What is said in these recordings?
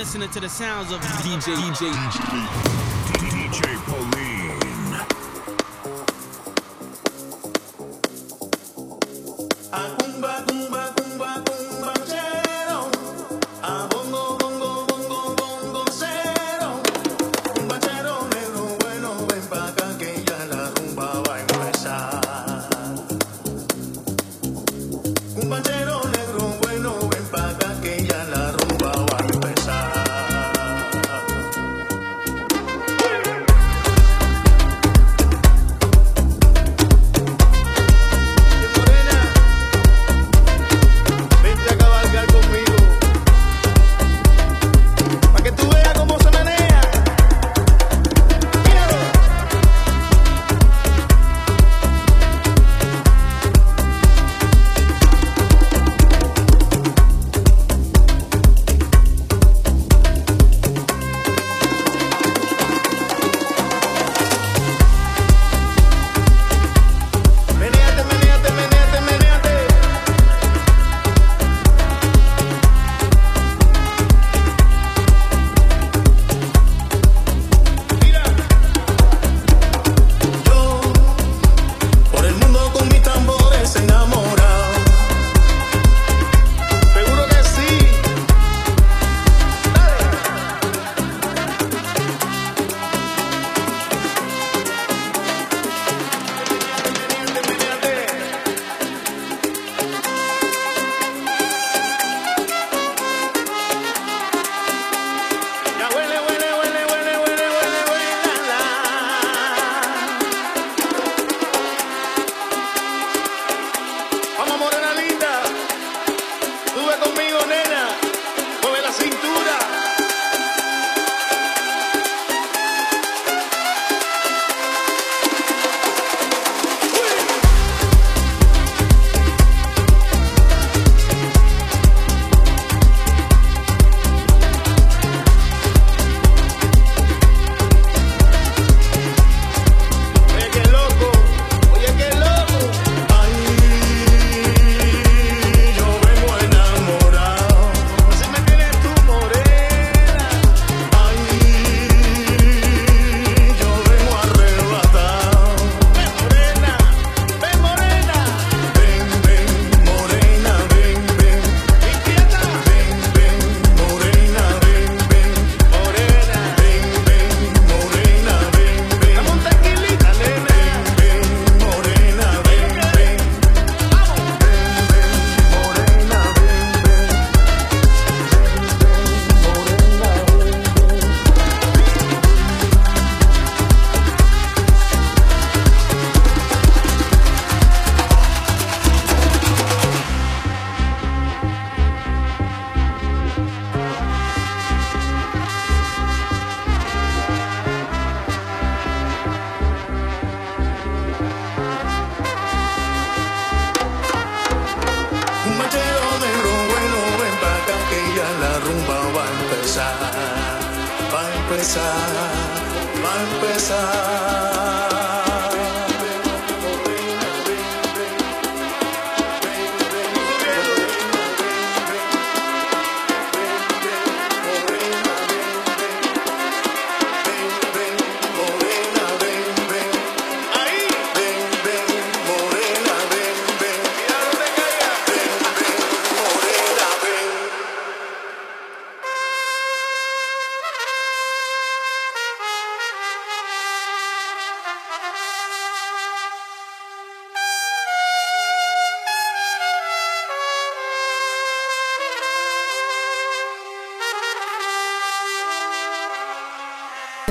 listening to the sounds of DJ DJ DJ Pauline.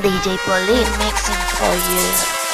DJ Pauline mixing for you.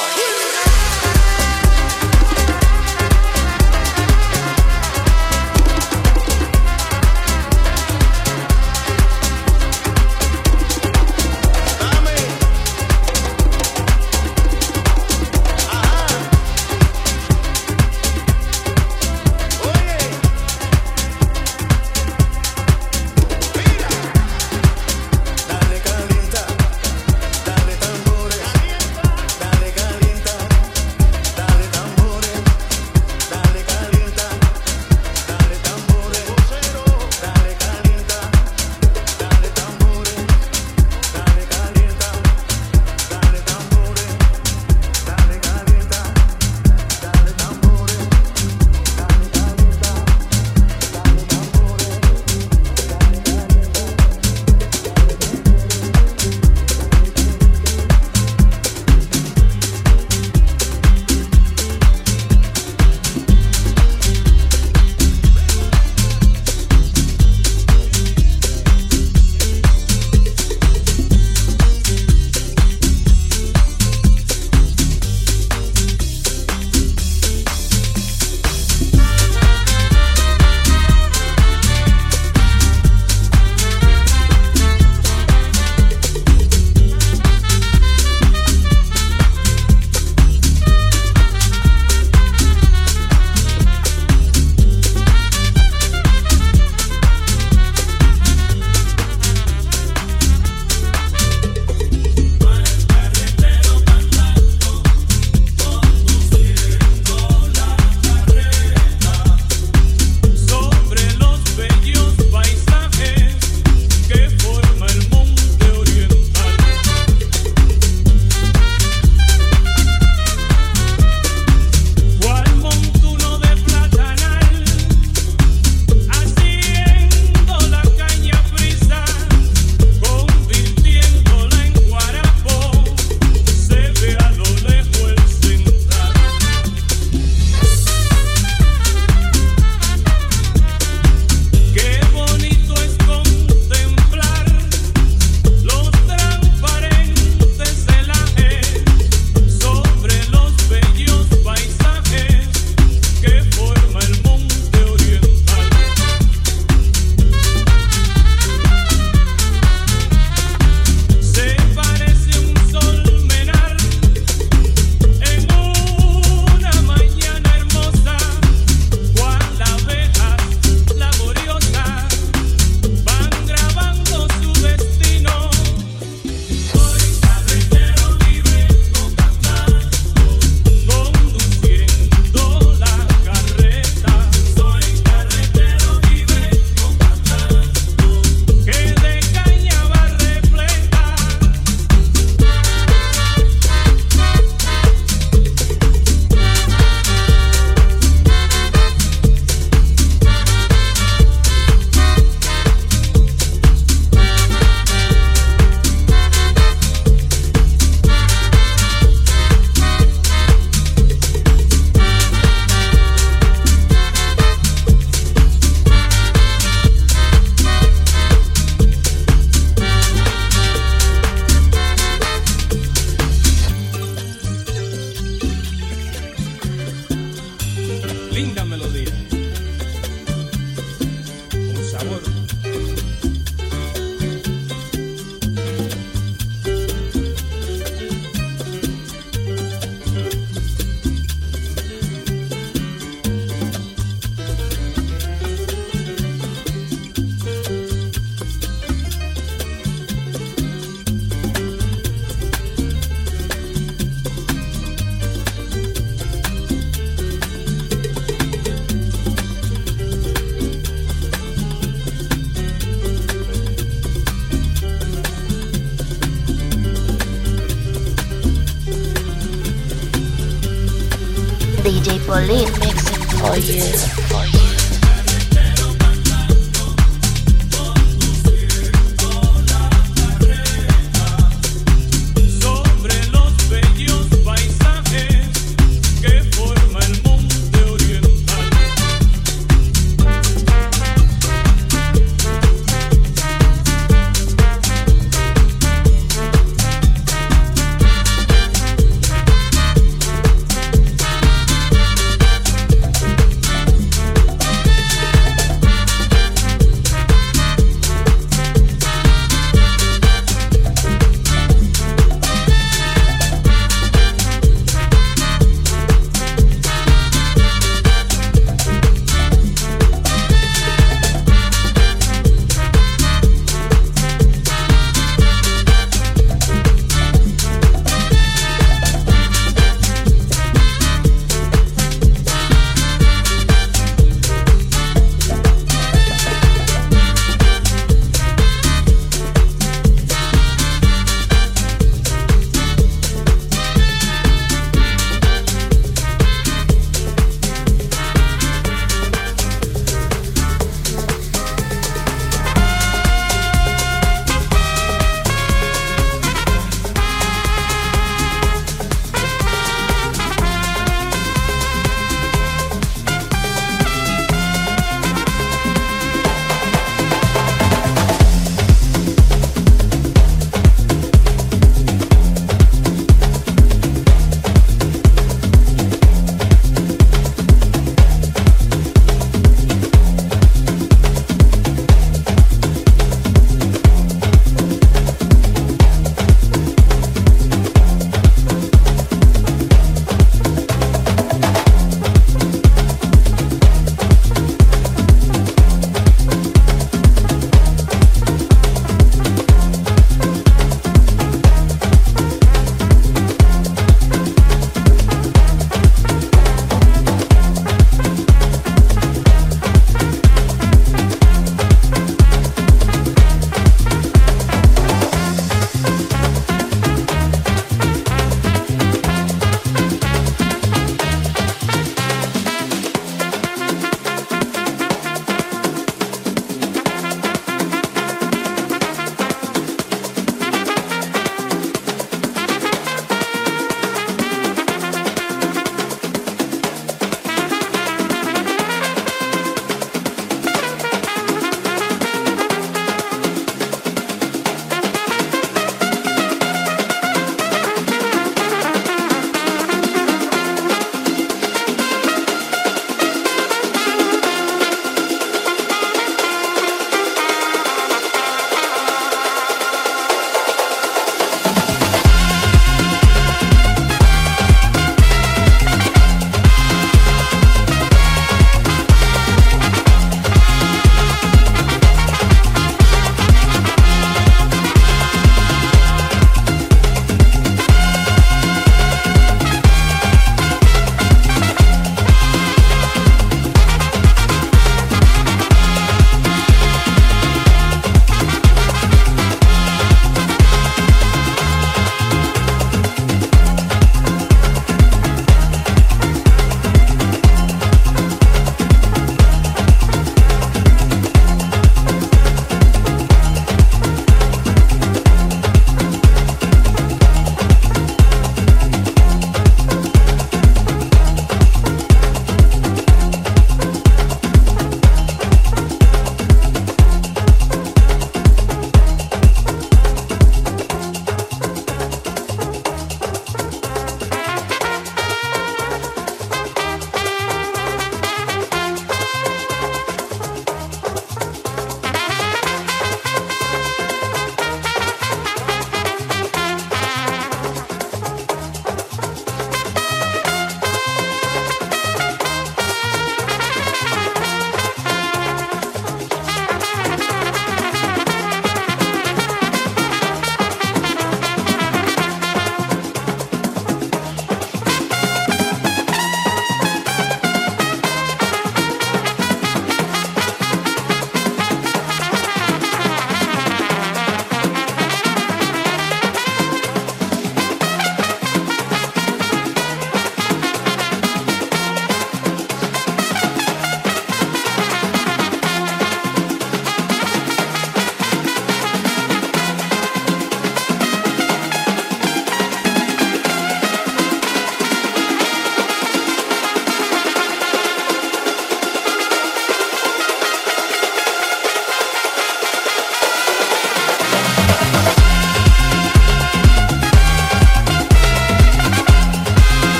You.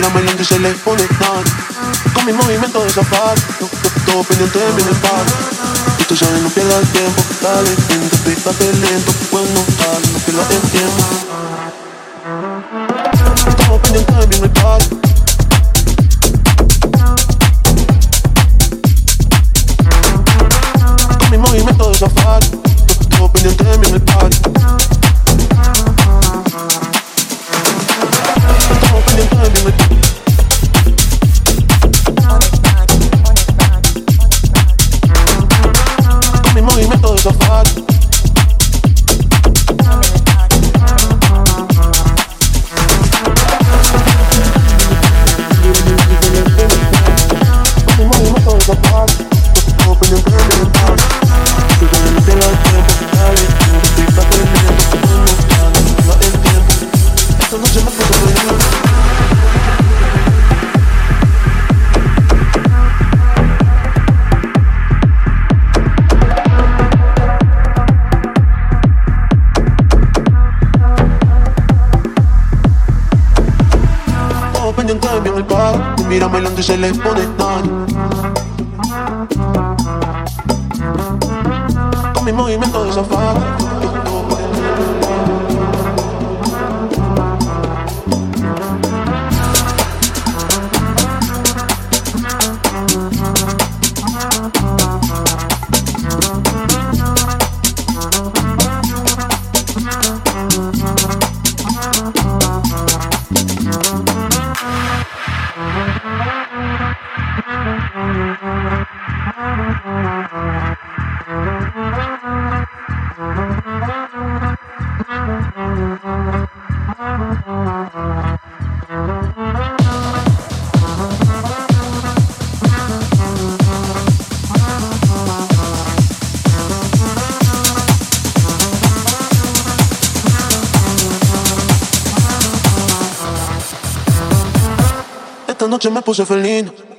mira bailando y se le pone mal Con mi movimiento de zapato Todo pendiente de mi espalda Y tú sabes, no pierdas el tiempo Dale, vente, pégate lento Bueno, dale, no pierdas el tiempo. Todo pendiente de mi espalda se les pone esta noche me puse felino.